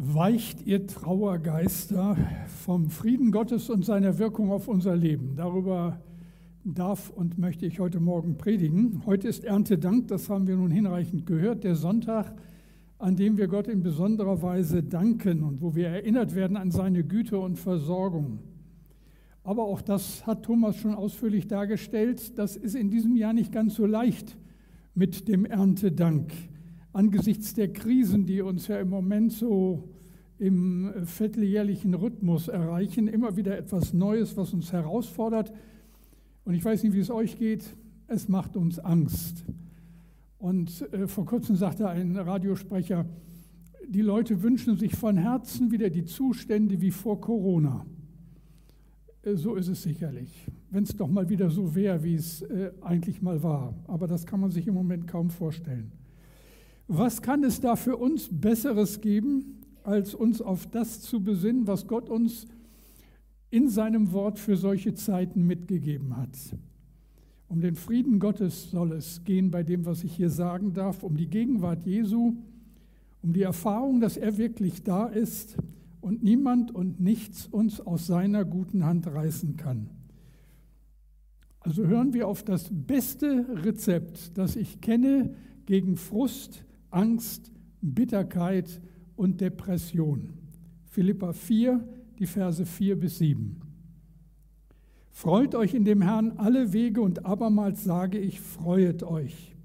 weicht ihr Trauergeister vom Frieden Gottes und seiner Wirkung auf unser Leben. Darüber darf und möchte ich heute Morgen predigen. Heute ist Erntedank, das haben wir nun hinreichend gehört, der Sonntag, an dem wir Gott in besonderer Weise danken und wo wir erinnert werden an seine Güte und Versorgung. Aber auch das hat Thomas schon ausführlich dargestellt, das ist in diesem Jahr nicht ganz so leicht mit dem Erntedank. Angesichts der Krisen, die uns ja im Moment so im vierteljährlichen Rhythmus erreichen, immer wieder etwas Neues, was uns herausfordert. Und ich weiß nicht, wie es euch geht, es macht uns Angst. Und äh, vor kurzem sagte ein Radiosprecher, die Leute wünschen sich von Herzen wieder die Zustände wie vor Corona. Äh, so ist es sicherlich, wenn es doch mal wieder so wäre, wie es äh, eigentlich mal war. Aber das kann man sich im Moment kaum vorstellen. Was kann es da für uns Besseres geben, als uns auf das zu besinnen, was Gott uns in seinem Wort für solche Zeiten mitgegeben hat? Um den Frieden Gottes soll es gehen bei dem, was ich hier sagen darf, um die Gegenwart Jesu, um die Erfahrung, dass er wirklich da ist und niemand und nichts uns aus seiner guten Hand reißen kann. Also hören wir auf das beste Rezept, das ich kenne gegen Frust, Angst, Bitterkeit und Depression. Philippa 4, die Verse 4 bis 7. Freut euch in dem Herrn alle Wege und abermals sage ich, freuet euch.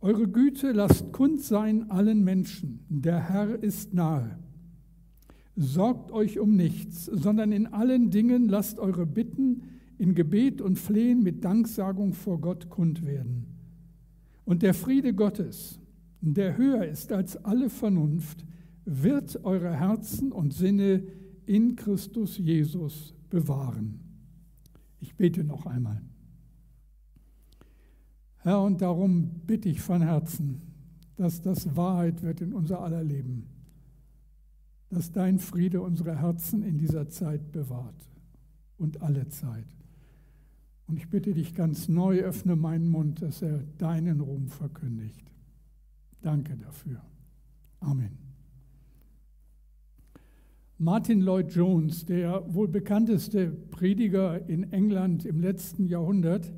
Eure Güte lasst kund sein allen Menschen. Der Herr ist nahe. Sorgt euch um nichts, sondern in allen Dingen lasst eure Bitten in Gebet und Flehen mit Danksagung vor Gott kund werden. Und der Friede Gottes, der höher ist als alle Vernunft, wird eure Herzen und Sinne in Christus Jesus bewahren. Ich bete noch einmal. Herr, und darum bitte ich von Herzen, dass das Wahrheit wird in unser aller Leben, dass dein Friede unsere Herzen in dieser Zeit bewahrt und alle Zeit. Und ich bitte dich ganz neu, öffne meinen Mund, dass er deinen Ruhm verkündigt. Danke dafür. Amen. Martin Lloyd Jones, der wohl bekannteste Prediger in England im letzten Jahrhundert,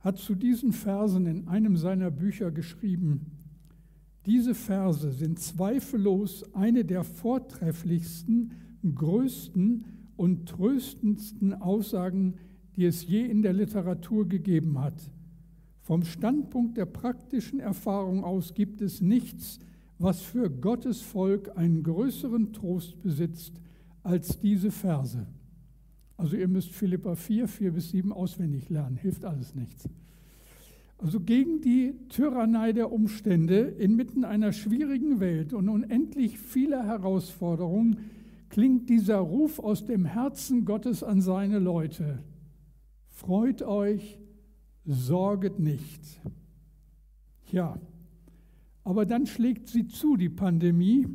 hat zu diesen Versen in einem seiner Bücher geschrieben, diese Verse sind zweifellos eine der vortrefflichsten, größten und tröstendsten Aussagen, die es je in der Literatur gegeben hat. Vom Standpunkt der praktischen Erfahrung aus gibt es nichts, was für Gottes Volk einen größeren Trost besitzt als diese Verse. Also ihr müsst Philippa 4, 4 bis 7 auswendig lernen, hilft alles nichts. Also gegen die Tyrannei der Umstände inmitten einer schwierigen Welt und unendlich vieler Herausforderungen klingt dieser Ruf aus dem Herzen Gottes an seine Leute. Freut euch, sorget nicht. Ja, aber dann schlägt sie zu, die Pandemie,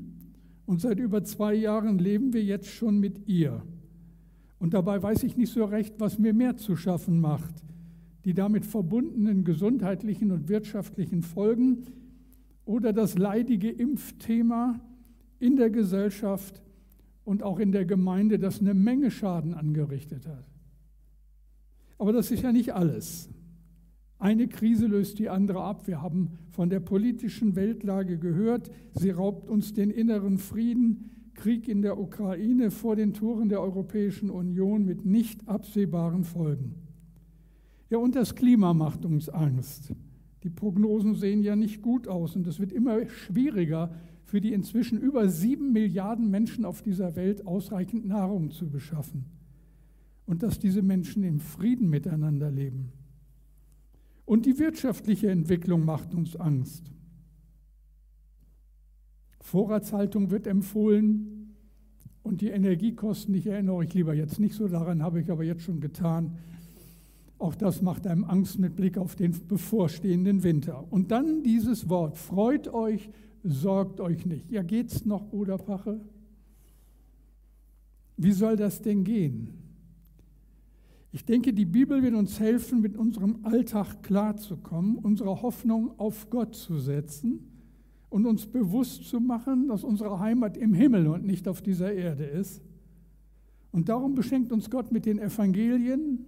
und seit über zwei Jahren leben wir jetzt schon mit ihr. Und dabei weiß ich nicht so recht, was mir mehr zu schaffen macht. Die damit verbundenen gesundheitlichen und wirtschaftlichen Folgen oder das leidige Impfthema in der Gesellschaft und auch in der Gemeinde, das eine Menge Schaden angerichtet hat. Aber das ist ja nicht alles. Eine Krise löst die andere ab. Wir haben von der politischen Weltlage gehört. Sie raubt uns den inneren Frieden. Krieg in der Ukraine vor den Toren der Europäischen Union mit nicht absehbaren Folgen. Ja, und das Klima macht uns Angst. Die Prognosen sehen ja nicht gut aus und es wird immer schwieriger, für die inzwischen über sieben Milliarden Menschen auf dieser Welt ausreichend Nahrung zu beschaffen. Und dass diese Menschen im Frieden miteinander leben. Und die wirtschaftliche Entwicklung macht uns Angst. Vorratshaltung wird empfohlen und die Energiekosten, ich erinnere euch lieber jetzt nicht so daran, habe ich aber jetzt schon getan. Auch das macht einem Angst mit Blick auf den bevorstehenden Winter. Und dann dieses Wort, freut euch, sorgt euch nicht. Ja, geht's noch, Bruder Pache? Wie soll das denn gehen? Ich denke, die Bibel wird uns helfen, mit unserem Alltag klarzukommen, unsere Hoffnung auf Gott zu setzen und uns bewusst zu machen, dass unsere Heimat im Himmel und nicht auf dieser Erde ist. Und darum beschenkt uns Gott mit den Evangelien,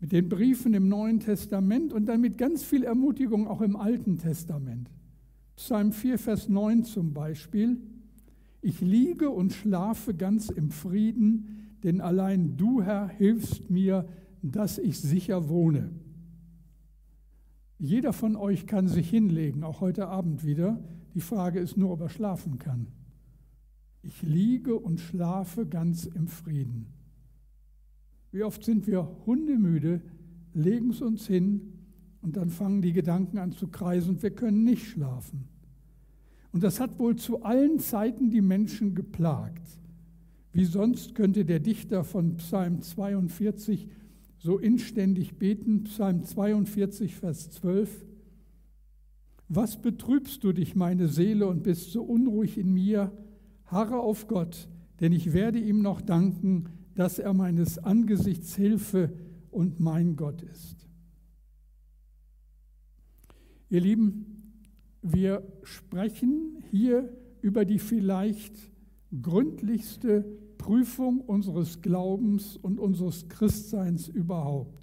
mit den Briefen im Neuen Testament und dann mit ganz viel Ermutigung auch im Alten Testament. Psalm 4, Vers 9 zum Beispiel. Ich liege und schlafe ganz im Frieden, denn allein du, Herr, hilfst mir, dass ich sicher wohne. Jeder von euch kann sich hinlegen, auch heute Abend wieder. Die Frage ist nur, ob er schlafen kann. Ich liege und schlafe ganz im Frieden. Wie oft sind wir hundemüde, legen es uns hin und dann fangen die Gedanken an zu kreisen und wir können nicht schlafen. Und das hat wohl zu allen Zeiten die Menschen geplagt. Wie sonst könnte der Dichter von Psalm 42 so inständig beten, Psalm 42, Vers 12. Was betrübst du dich, meine Seele, und bist so unruhig in mir? Harre auf Gott, denn ich werde ihm noch danken, dass er meines Angesichts Hilfe und mein Gott ist. Ihr Lieben, wir sprechen hier über die vielleicht gründlichste Prüfung unseres Glaubens und unseres Christseins überhaupt.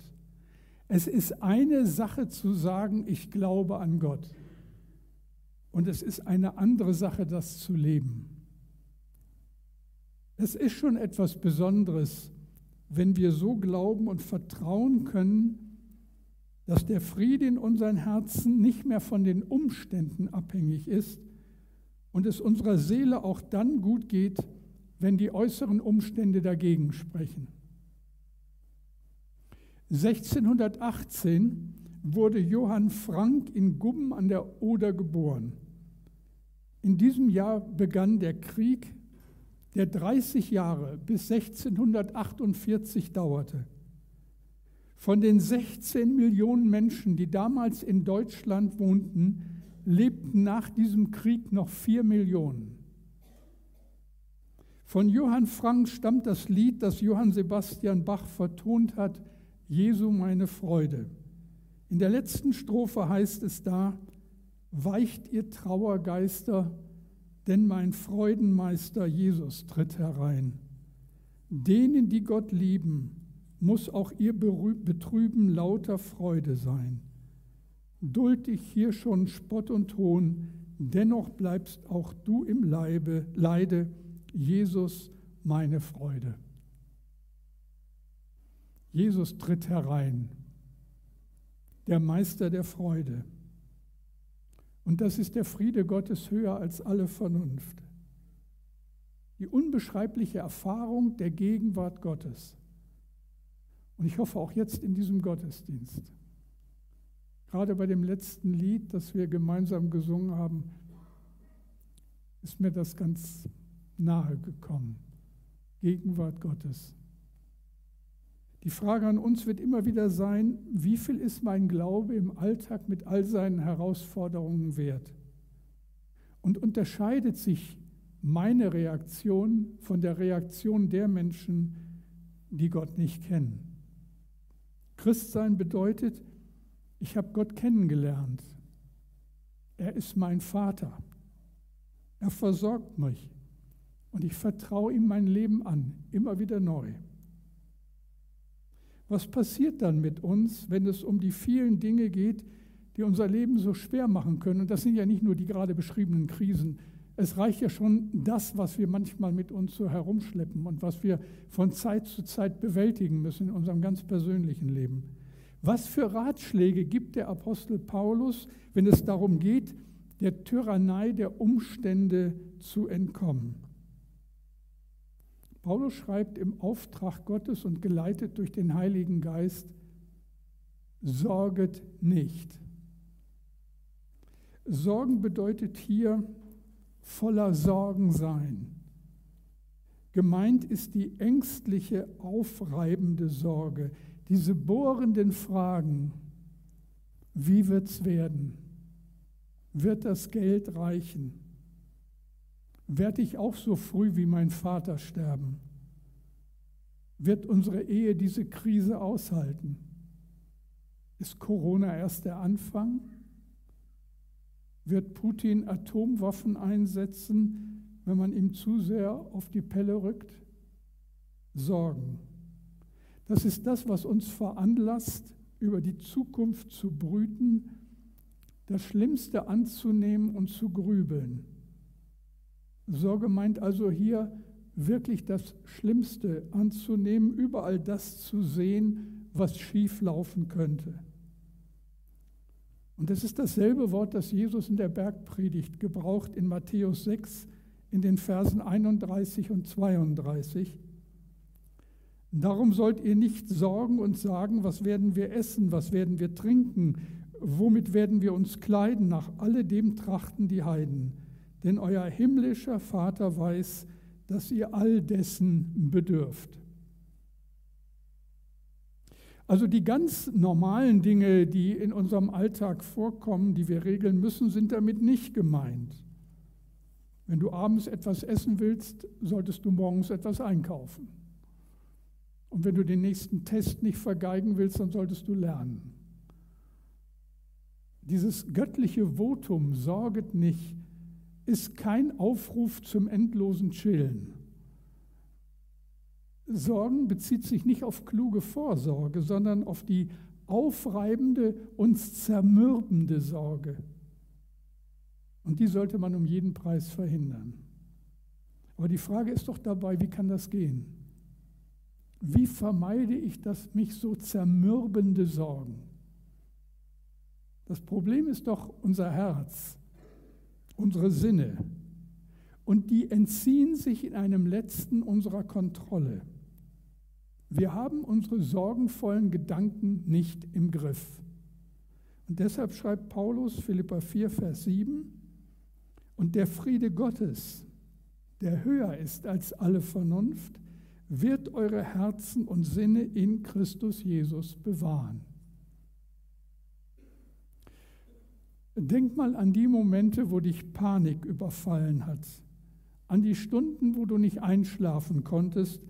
Es ist eine Sache zu sagen, ich glaube an Gott. Und es ist eine andere Sache, das zu leben. Es ist schon etwas Besonderes, wenn wir so glauben und vertrauen können, dass der Friede in unseren Herzen nicht mehr von den Umständen abhängig ist und es unserer Seele auch dann gut geht, wenn die äußeren Umstände dagegen sprechen. 1618 wurde Johann Frank in Gubben an der Oder geboren. In diesem Jahr begann der Krieg, der 30 Jahre bis 1648 dauerte. Von den 16 Millionen Menschen, die damals in Deutschland wohnten, lebten nach diesem Krieg noch 4 Millionen. Von Johann Frank stammt das Lied, das Johann Sebastian Bach vertont hat, Jesu meine Freude. In der letzten Strophe heißt es da, weicht ihr Trauergeister, denn mein Freudenmeister Jesus tritt herein. Denen, die Gott lieben, muss auch ihr Betrüben lauter Freude sein. Duld dich hier schon Spott und Hohn, dennoch bleibst auch du im Leibe, Leide, Jesus meine Freude. Jesus tritt herein, der Meister der Freude. Und das ist der Friede Gottes höher als alle Vernunft. Die unbeschreibliche Erfahrung der Gegenwart Gottes. Und ich hoffe auch jetzt in diesem Gottesdienst. Gerade bei dem letzten Lied, das wir gemeinsam gesungen haben, ist mir das ganz nahe gekommen. Gegenwart Gottes. Die Frage an uns wird immer wieder sein, wie viel ist mein Glaube im Alltag mit all seinen Herausforderungen wert? Und unterscheidet sich meine Reaktion von der Reaktion der Menschen, die Gott nicht kennen? Christsein bedeutet, ich habe Gott kennengelernt. Er ist mein Vater. Er versorgt mich. Und ich vertraue ihm mein Leben an, immer wieder neu. Was passiert dann mit uns, wenn es um die vielen Dinge geht, die unser Leben so schwer machen können? Und das sind ja nicht nur die gerade beschriebenen Krisen. Es reicht ja schon das, was wir manchmal mit uns so herumschleppen und was wir von Zeit zu Zeit bewältigen müssen in unserem ganz persönlichen Leben. Was für Ratschläge gibt der Apostel Paulus, wenn es darum geht, der Tyrannei der Umstände zu entkommen? Paulus schreibt im Auftrag Gottes und geleitet durch den Heiligen Geist, sorget nicht. Sorgen bedeutet hier voller Sorgen sein. Gemeint ist die ängstliche, aufreibende Sorge, diese bohrenden Fragen, wie wird es werden? Wird das Geld reichen? Werde ich auch so früh wie mein Vater sterben? Wird unsere Ehe diese Krise aushalten? Ist Corona erst der Anfang? Wird Putin Atomwaffen einsetzen, wenn man ihm zu sehr auf die Pelle rückt? Sorgen. Das ist das, was uns veranlasst, über die Zukunft zu brüten, das Schlimmste anzunehmen und zu grübeln. Sorge meint also hier wirklich das Schlimmste anzunehmen, überall das zu sehen, was schief laufen könnte. Und das ist dasselbe Wort, das Jesus in der Bergpredigt gebraucht in Matthäus 6 in den Versen 31 und 32. Darum sollt ihr nicht sorgen und sagen, was werden wir essen, was werden wir trinken, womit werden wir uns kleiden, nach alledem trachten die Heiden. Denn euer himmlischer Vater weiß, dass ihr all dessen bedürft. Also die ganz normalen Dinge, die in unserem Alltag vorkommen, die wir regeln müssen, sind damit nicht gemeint. Wenn du abends etwas essen willst, solltest du morgens etwas einkaufen. Und wenn du den nächsten Test nicht vergeigen willst, dann solltest du lernen. Dieses göttliche Votum, sorget nicht, ist kein Aufruf zum endlosen Chillen. Sorgen bezieht sich nicht auf kluge Vorsorge, sondern auf die aufreibende, uns zermürbende Sorge. Und die sollte man um jeden Preis verhindern. Aber die Frage ist doch dabei, wie kann das gehen? Wie vermeide ich das mich so zermürbende Sorgen? Das Problem ist doch unser Herz unsere Sinne. Und die entziehen sich in einem letzten unserer Kontrolle. Wir haben unsere sorgenvollen Gedanken nicht im Griff. Und deshalb schreibt Paulus Philippa 4, Vers 7, und der Friede Gottes, der höher ist als alle Vernunft, wird eure Herzen und Sinne in Christus Jesus bewahren. Denk mal an die Momente, wo dich Panik überfallen hat, an die Stunden, wo du nicht einschlafen konntest,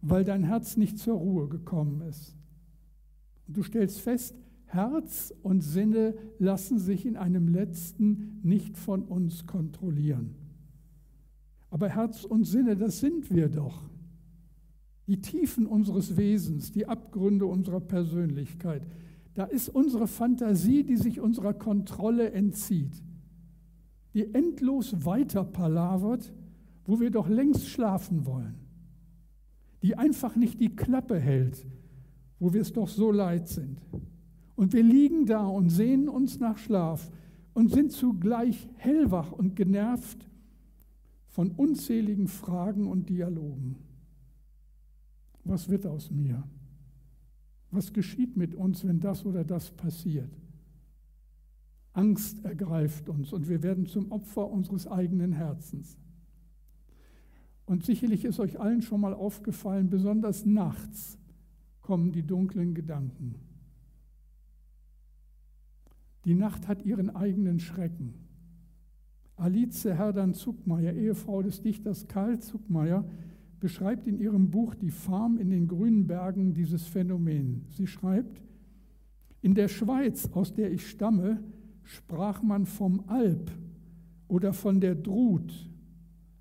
weil dein Herz nicht zur Ruhe gekommen ist. Und du stellst fest, Herz und Sinne lassen sich in einem letzten nicht von uns kontrollieren. Aber Herz und Sinne, das sind wir doch. Die Tiefen unseres Wesens, die Abgründe unserer Persönlichkeit, da ist unsere Fantasie, die sich unserer Kontrolle entzieht, die endlos weiter palavert, wo wir doch längst schlafen wollen, die einfach nicht die Klappe hält, wo wir es doch so leid sind. Und wir liegen da und sehnen uns nach Schlaf und sind zugleich hellwach und genervt von unzähligen Fragen und Dialogen. Was wird aus mir? Was geschieht mit uns, wenn das oder das passiert? Angst ergreift uns und wir werden zum Opfer unseres eigenen Herzens. Und sicherlich ist euch allen schon mal aufgefallen, besonders nachts kommen die dunklen Gedanken. Die Nacht hat ihren eigenen Schrecken. Alice Herdan Zuckmeier, Ehefrau des Dichters Karl Zuckmeier, beschreibt in ihrem Buch Die Farm in den grünen Bergen dieses Phänomen. Sie schreibt, in der Schweiz, aus der ich stamme, sprach man vom Alp oder von der Drut.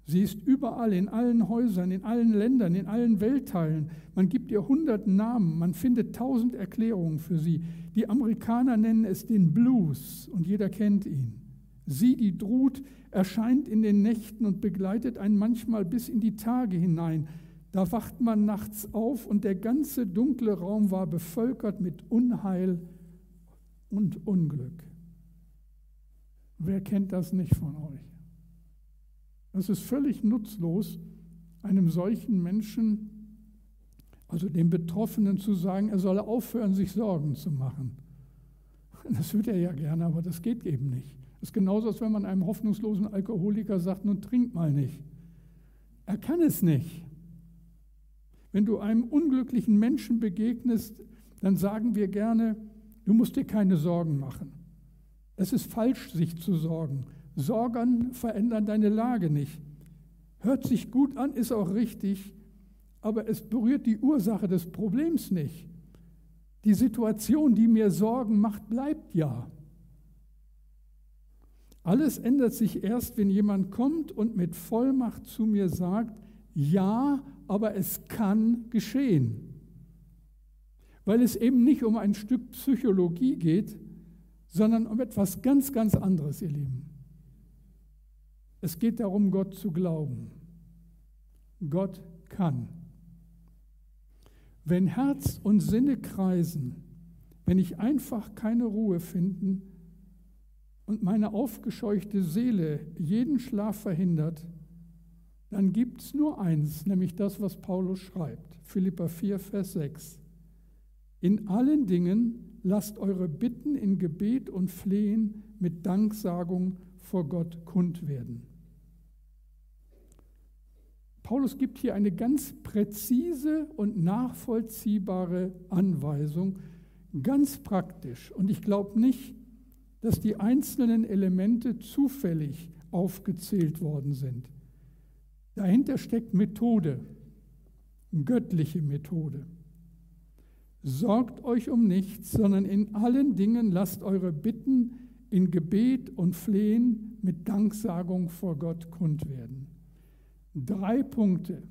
Sie ist überall, in allen Häusern, in allen Ländern, in allen Weltteilen. Man gibt ihr hundert Namen, man findet tausend Erklärungen für sie. Die Amerikaner nennen es den Blues und jeder kennt ihn. Sie, die Drut, erscheint in den Nächten und begleitet einen manchmal bis in die Tage hinein. Da wacht man nachts auf und der ganze dunkle Raum war bevölkert mit Unheil und Unglück. Wer kennt das nicht von euch? Es ist völlig nutzlos, einem solchen Menschen, also dem Betroffenen, zu sagen, er solle aufhören, sich Sorgen zu machen. Das würde er ja gerne, aber das geht eben nicht. Das ist genauso, als wenn man einem hoffnungslosen Alkoholiker sagt, nun trink mal nicht. Er kann es nicht. Wenn du einem unglücklichen Menschen begegnest, dann sagen wir gerne, du musst dir keine Sorgen machen. Es ist falsch, sich zu sorgen. Sorgen verändern deine Lage nicht. Hört sich gut an, ist auch richtig, aber es berührt die Ursache des Problems nicht. Die Situation, die mir Sorgen macht, bleibt ja. Alles ändert sich erst, wenn jemand kommt und mit Vollmacht zu mir sagt, ja, aber es kann geschehen. Weil es eben nicht um ein Stück Psychologie geht, sondern um etwas ganz, ganz anderes, ihr Lieben. Es geht darum, Gott zu glauben. Gott kann. Wenn Herz und Sinne kreisen, wenn ich einfach keine Ruhe finden und meine aufgescheuchte Seele jeden Schlaf verhindert, dann gibt es nur eins, nämlich das, was Paulus schreibt. Philippa 4, Vers 6. In allen Dingen lasst eure Bitten in Gebet und Flehen mit Danksagung vor Gott kund werden. Paulus gibt hier eine ganz präzise und nachvollziehbare Anweisung, ganz praktisch. Und ich glaube nicht, dass die einzelnen Elemente zufällig aufgezählt worden sind. Dahinter steckt Methode, göttliche Methode. Sorgt euch um nichts, sondern in allen Dingen lasst eure Bitten in Gebet und Flehen mit Danksagung vor Gott kund werden. Drei Punkte,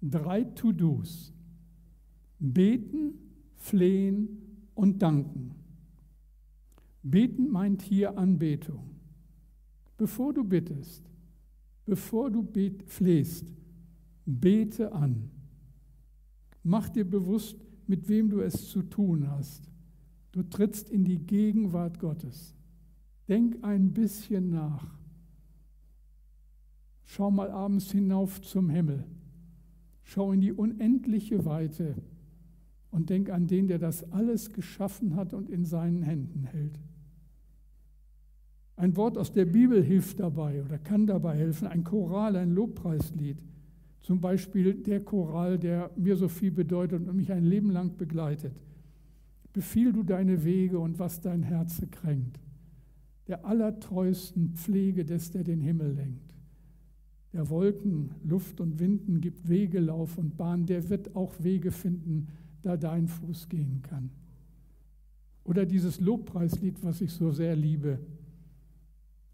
drei To-Dos. Beten, flehen und danken. Beten meint hier Anbetung. Bevor du bittest, bevor du bet, flehst, bete an. Mach dir bewusst, mit wem du es zu tun hast. Du trittst in die Gegenwart Gottes. Denk ein bisschen nach. Schau mal abends hinauf zum Himmel. Schau in die unendliche Weite und denk an den, der das alles geschaffen hat und in seinen Händen hält. Ein Wort aus der Bibel hilft dabei oder kann dabei helfen, ein Choral, ein Lobpreislied. Zum Beispiel der Choral, der mir so viel bedeutet und mich ein Leben lang begleitet. Befiehl du deine Wege und was dein Herz kränkt. Der allertreuesten Pflege des, der den Himmel lenkt der Wolken, Luft und Winden gibt Wege, Lauf und Bahn, der wird auch Wege finden, da dein Fuß gehen kann. Oder dieses Lobpreislied, was ich so sehr liebe.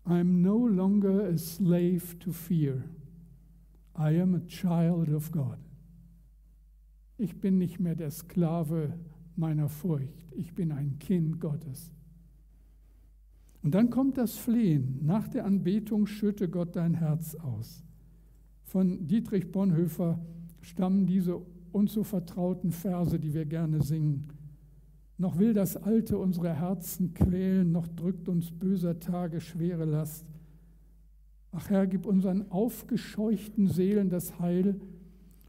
I'm no longer a slave to fear. I am a child of God. Ich bin nicht mehr der Sklave meiner Furcht. Ich bin ein Kind Gottes. Und dann kommt das Flehen. Nach der Anbetung schütte Gott dein Herz aus. Von Dietrich Bonhoeffer stammen diese uns so vertrauten Verse, die wir gerne singen. Noch will das Alte unsere Herzen quälen, noch drückt uns böser Tage schwere Last. Ach Herr, gib unseren aufgescheuchten Seelen das Heil,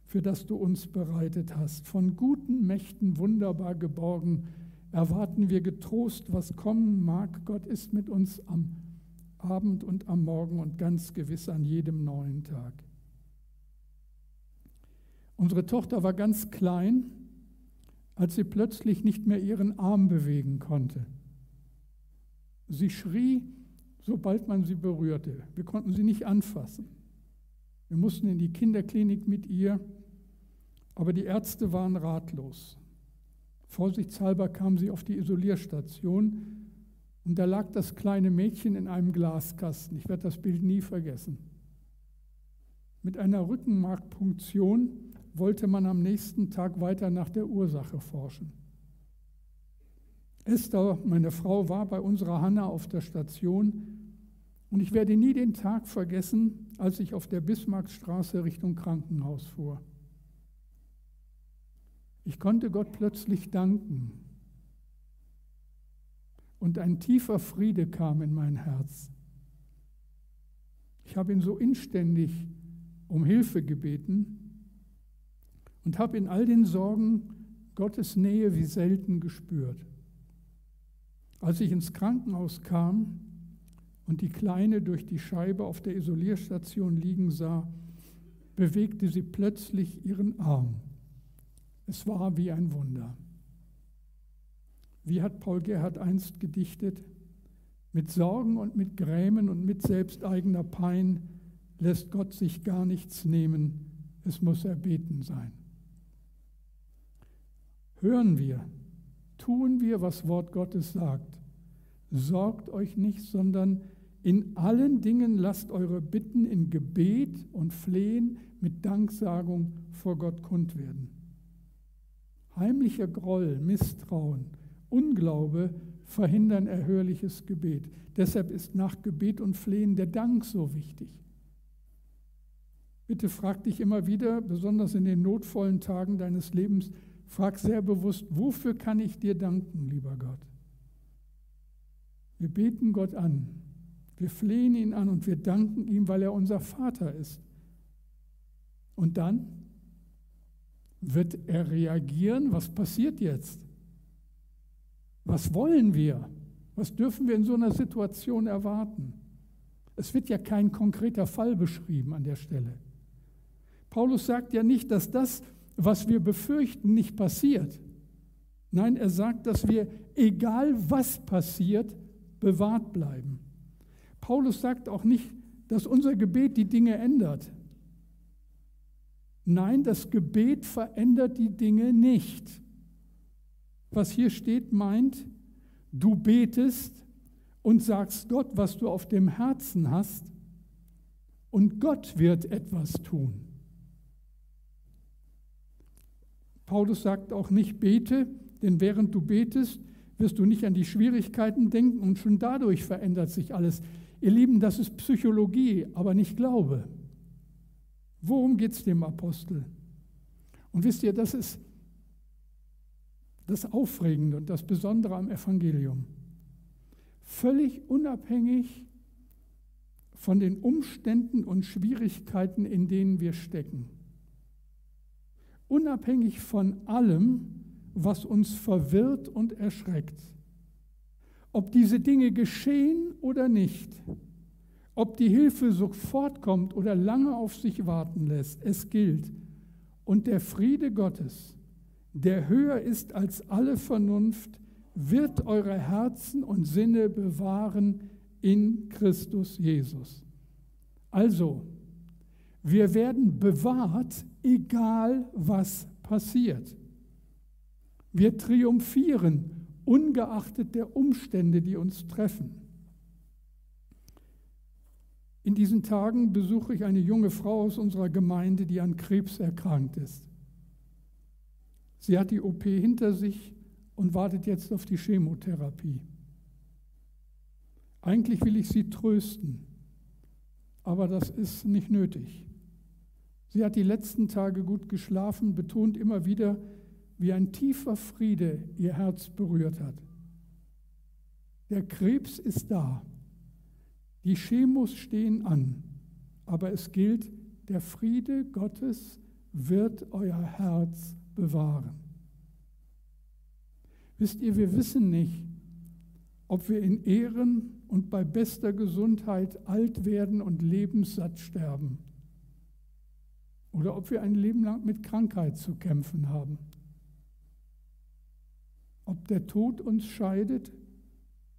für das du uns bereitet hast. Von guten Mächten wunderbar geborgen, erwarten wir getrost, was kommen mag. Gott ist mit uns am Abend und am Morgen und ganz gewiss an jedem neuen Tag. Unsere Tochter war ganz klein, als sie plötzlich nicht mehr ihren Arm bewegen konnte. Sie schrie, sobald man sie berührte. Wir konnten sie nicht anfassen. Wir mussten in die Kinderklinik mit ihr, aber die Ärzte waren ratlos. Vorsichtshalber kam sie auf die Isolierstation und da lag das kleine Mädchen in einem Glaskasten. Ich werde das Bild nie vergessen. Mit einer Rückenmarkpunktion wollte man am nächsten Tag weiter nach der Ursache forschen. Esther, meine Frau, war bei unserer Hanna auf der Station und ich werde nie den Tag vergessen, als ich auf der Bismarckstraße Richtung Krankenhaus fuhr. Ich konnte Gott plötzlich danken und ein tiefer Friede kam in mein Herz. Ich habe ihn so inständig um Hilfe gebeten und habe in all den Sorgen Gottes Nähe wie selten gespürt. Als ich ins Krankenhaus kam und die Kleine durch die Scheibe auf der Isolierstation liegen sah, bewegte sie plötzlich ihren Arm. Es war wie ein Wunder. Wie hat Paul Gerhard einst gedichtet? Mit Sorgen und mit Grämen und mit selbsteigener Pein lässt Gott sich gar nichts nehmen, es muss erbeten sein hören wir, tun wir, was Wort Gottes sagt. sorgt euch nicht, sondern in allen Dingen lasst eure Bitten in Gebet und Flehen mit Danksagung vor Gott kund werden. Heimlicher Groll, Misstrauen, Unglaube verhindern erhörliches Gebet. Deshalb ist nach Gebet und Flehen der Dank so wichtig. Bitte frag dich immer wieder, besonders in den notvollen Tagen deines Lebens, frag sehr bewusst, wofür kann ich dir danken, lieber Gott? Wir beten Gott an, wir flehen ihn an und wir danken ihm, weil er unser Vater ist. Und dann wird er reagieren. Was passiert jetzt? Was wollen wir? Was dürfen wir in so einer Situation erwarten? Es wird ja kein konkreter Fall beschrieben an der Stelle. Paulus sagt ja nicht, dass das, was wir befürchten, nicht passiert. Nein, er sagt, dass wir, egal was passiert, bewahrt bleiben. Paulus sagt auch nicht, dass unser Gebet die Dinge ändert. Nein, das Gebet verändert die Dinge nicht. Was hier steht, meint, du betest und sagst Gott, was du auf dem Herzen hast, und Gott wird etwas tun. Paulus sagt auch nicht, bete, denn während du betest, wirst du nicht an die Schwierigkeiten denken und schon dadurch verändert sich alles. Ihr Lieben, das ist Psychologie, aber nicht Glaube. Worum geht es dem Apostel? Und wisst ihr, das ist das Aufregende und das Besondere am Evangelium. Völlig unabhängig von den Umständen und Schwierigkeiten, in denen wir stecken. Unabhängig von allem, was uns verwirrt und erschreckt. Ob diese Dinge geschehen oder nicht, ob die Hilfe sofort kommt oder lange auf sich warten lässt, es gilt. Und der Friede Gottes, der höher ist als alle Vernunft, wird eure Herzen und Sinne bewahren in Christus Jesus. Also, wir werden bewahrt, egal was passiert. Wir triumphieren, ungeachtet der Umstände, die uns treffen. In diesen Tagen besuche ich eine junge Frau aus unserer Gemeinde, die an Krebs erkrankt ist. Sie hat die OP hinter sich und wartet jetzt auf die Chemotherapie. Eigentlich will ich sie trösten, aber das ist nicht nötig. Sie hat die letzten Tage gut geschlafen, betont immer wieder, wie ein tiefer Friede ihr Herz berührt hat. Der Krebs ist da. Die Chemos stehen an, aber es gilt, der Friede Gottes wird euer Herz bewahren. Wisst ihr, wir wissen nicht, ob wir in Ehren und bei bester Gesundheit alt werden und lebenssatt sterben oder ob wir ein Leben lang mit Krankheit zu kämpfen haben. Ob der Tod uns scheidet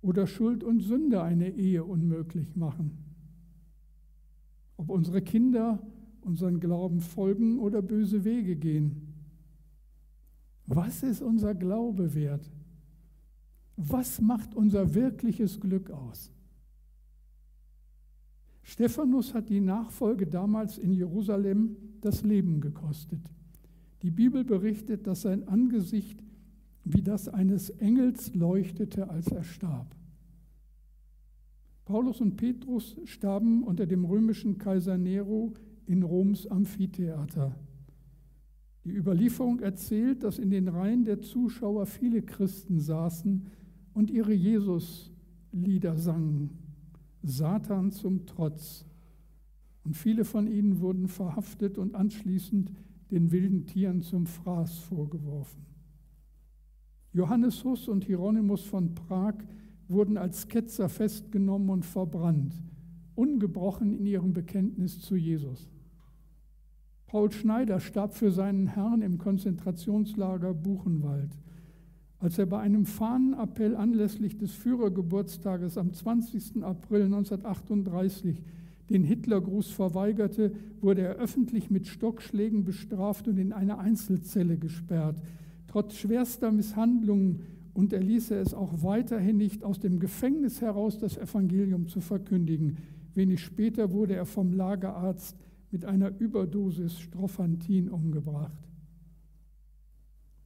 oder Schuld und Sünde eine Ehe unmöglich machen. Ob unsere Kinder unseren Glauben folgen oder böse Wege gehen. Was ist unser Glaube wert? Was macht unser wirkliches Glück aus? Stephanus hat die Nachfolge damals in Jerusalem das Leben gekostet. Die Bibel berichtet, dass sein Angesicht wie das eines Engels leuchtete, als er starb. Paulus und Petrus starben unter dem römischen Kaiser Nero in Roms Amphitheater. Die Überlieferung erzählt, dass in den Reihen der Zuschauer viele Christen saßen und ihre Jesus-Lieder sangen, Satan zum Trotz. Und viele von ihnen wurden verhaftet und anschließend den wilden Tieren zum Fraß vorgeworfen. Johannes Huss und Hieronymus von Prag wurden als Ketzer festgenommen und verbrannt, ungebrochen in ihrem Bekenntnis zu Jesus. Paul Schneider starb für seinen Herrn im Konzentrationslager Buchenwald. Als er bei einem Fahnenappell anlässlich des Führergeburtstages am 20. April 1938 den Hitlergruß verweigerte, wurde er öffentlich mit Stockschlägen bestraft und in eine Einzelzelle gesperrt. Trotz schwerster Misshandlungen und er ließe es auch weiterhin nicht aus dem Gefängnis heraus, das Evangelium zu verkündigen. Wenig später wurde er vom Lagerarzt mit einer Überdosis Strophantin umgebracht.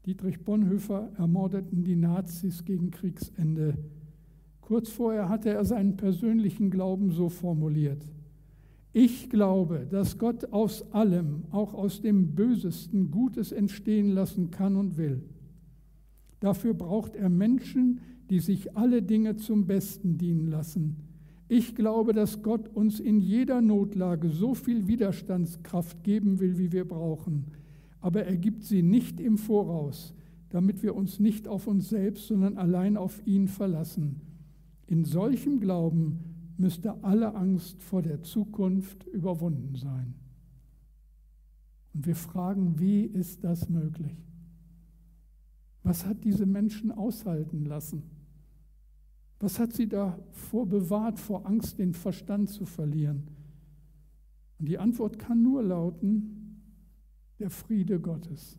Dietrich Bonhoeffer ermordeten die Nazis gegen Kriegsende. Kurz vorher hatte er seinen persönlichen Glauben so formuliert. Ich glaube, dass Gott aus allem, auch aus dem Bösesten, Gutes entstehen lassen kann und will. Dafür braucht er Menschen, die sich alle Dinge zum Besten dienen lassen. Ich glaube, dass Gott uns in jeder Notlage so viel Widerstandskraft geben will, wie wir brauchen. Aber er gibt sie nicht im Voraus, damit wir uns nicht auf uns selbst, sondern allein auf ihn verlassen. In solchem Glauben müsste alle Angst vor der Zukunft überwunden sein. Und wir fragen, wie ist das möglich? Was hat diese Menschen aushalten lassen? Was hat sie davor bewahrt, vor Angst den Verstand zu verlieren? Und die Antwort kann nur lauten, der Friede Gottes.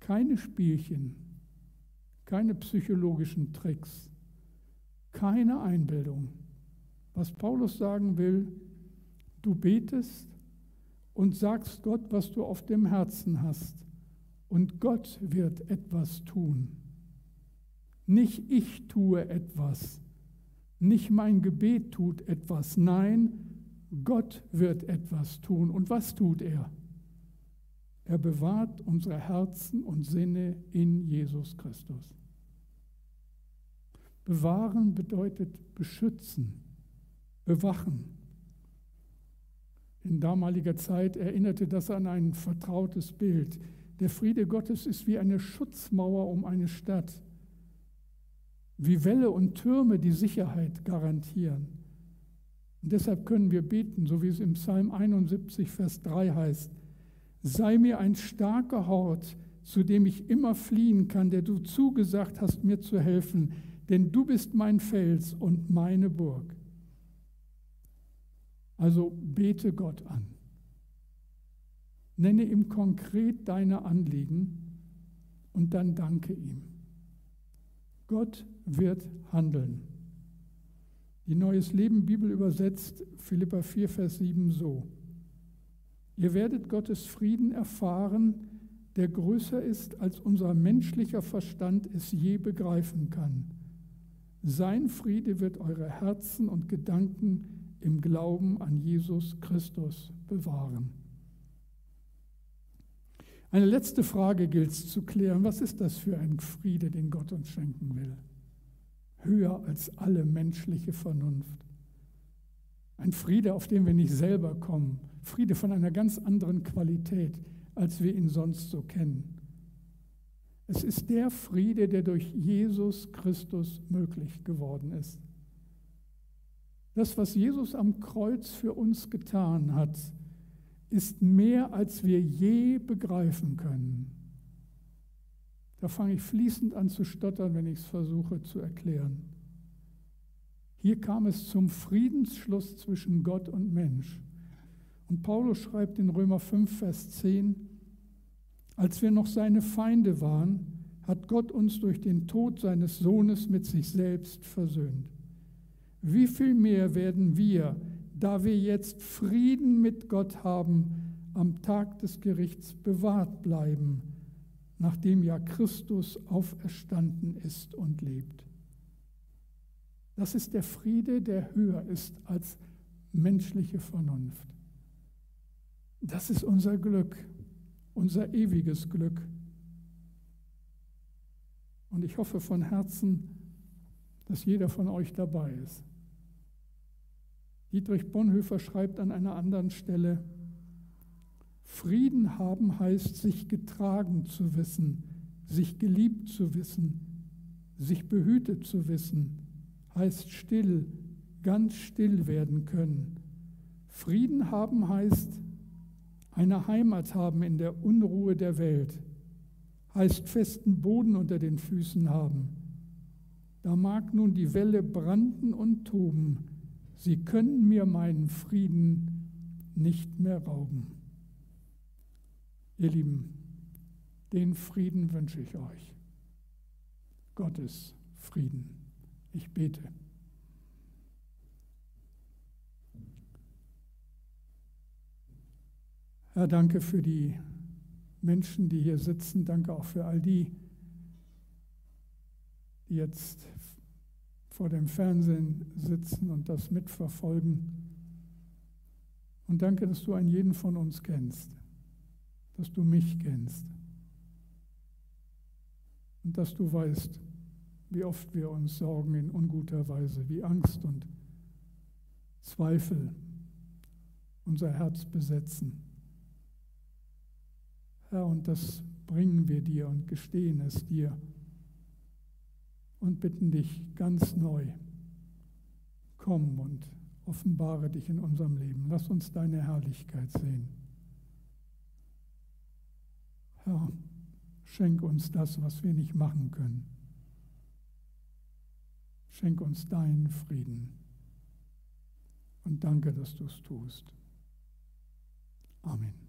Keine Spielchen, keine psychologischen Tricks, keine Einbildung. Was Paulus sagen will, du betest und sagst Gott, was du auf dem Herzen hast und Gott wird etwas tun. Nicht ich tue etwas, nicht mein Gebet tut etwas, nein, Gott wird etwas tun. Und was tut er? Er bewahrt unsere Herzen und Sinne in Jesus Christus. Bewahren bedeutet beschützen, bewachen. In damaliger Zeit erinnerte das an ein vertrautes Bild. Der Friede Gottes ist wie eine Schutzmauer um eine Stadt, wie Wälle und Türme die Sicherheit garantieren. Und deshalb können wir beten, so wie es im Psalm 71, Vers 3 heißt, sei mir ein starker Hort, zu dem ich immer fliehen kann, der du zugesagt hast, mir zu helfen, denn du bist mein Fels und meine Burg. Also bete Gott an. Nenne ihm konkret deine Anliegen und dann danke ihm. Gott wird handeln. Die Neues Leben Bibel übersetzt Philippa 4, Vers 7 so. Ihr werdet Gottes Frieden erfahren, der größer ist, als unser menschlicher Verstand es je begreifen kann. Sein Friede wird eure Herzen und Gedanken im Glauben an Jesus Christus bewahren. Eine letzte Frage gilt es zu klären. Was ist das für ein Friede, den Gott uns schenken will? Höher als alle menschliche Vernunft. Ein Friede, auf den wir nicht selber kommen. Friede von einer ganz anderen Qualität, als wir ihn sonst so kennen. Es ist der Friede, der durch Jesus Christus möglich geworden ist. Das, was Jesus am Kreuz für uns getan hat, ist mehr, als wir je begreifen können. Da fange ich fließend an zu stottern, wenn ich es versuche zu erklären. Hier kam es zum Friedensschluss zwischen Gott und Mensch. Und Paulus schreibt in Römer 5, Vers 10, als wir noch seine Feinde waren, hat Gott uns durch den Tod seines Sohnes mit sich selbst versöhnt. Wie viel mehr werden wir, da wir jetzt Frieden mit Gott haben, am Tag des Gerichts bewahrt bleiben, nachdem ja Christus auferstanden ist und lebt. Das ist der Friede, der höher ist als menschliche Vernunft. Das ist unser Glück, unser ewiges Glück. Und ich hoffe von Herzen, dass jeder von euch dabei ist. Dietrich Bonhoeffer schreibt an einer anderen Stelle, Frieden haben heißt, sich getragen zu wissen, sich geliebt zu wissen, sich behütet zu wissen, heißt still, ganz still werden können. Frieden haben heißt, eine Heimat haben in der Unruhe der Welt, heißt festen Boden unter den Füßen haben. Da mag nun die Welle branden und toben, Sie können mir meinen Frieden nicht mehr rauben. Ihr Lieben, den Frieden wünsche ich euch. Gottes Frieden. Ich bete. Herr, danke für die Menschen, die hier sitzen. Danke auch für all die, die jetzt vor dem Fernsehen sitzen und das mitverfolgen. Und danke, dass du einen jeden von uns kennst, dass du mich kennst und dass du weißt, wie oft wir uns sorgen in unguter Weise, wie Angst und Zweifel unser Herz besetzen. Herr, und das bringen wir dir und gestehen es dir und bitten dich ganz neu, komm und offenbare dich in unserem Leben. Lass uns deine Herrlichkeit sehen. Herr, schenk uns das, was wir nicht machen können. Schenk uns deinen Frieden. Und danke, dass du es tust. Amen.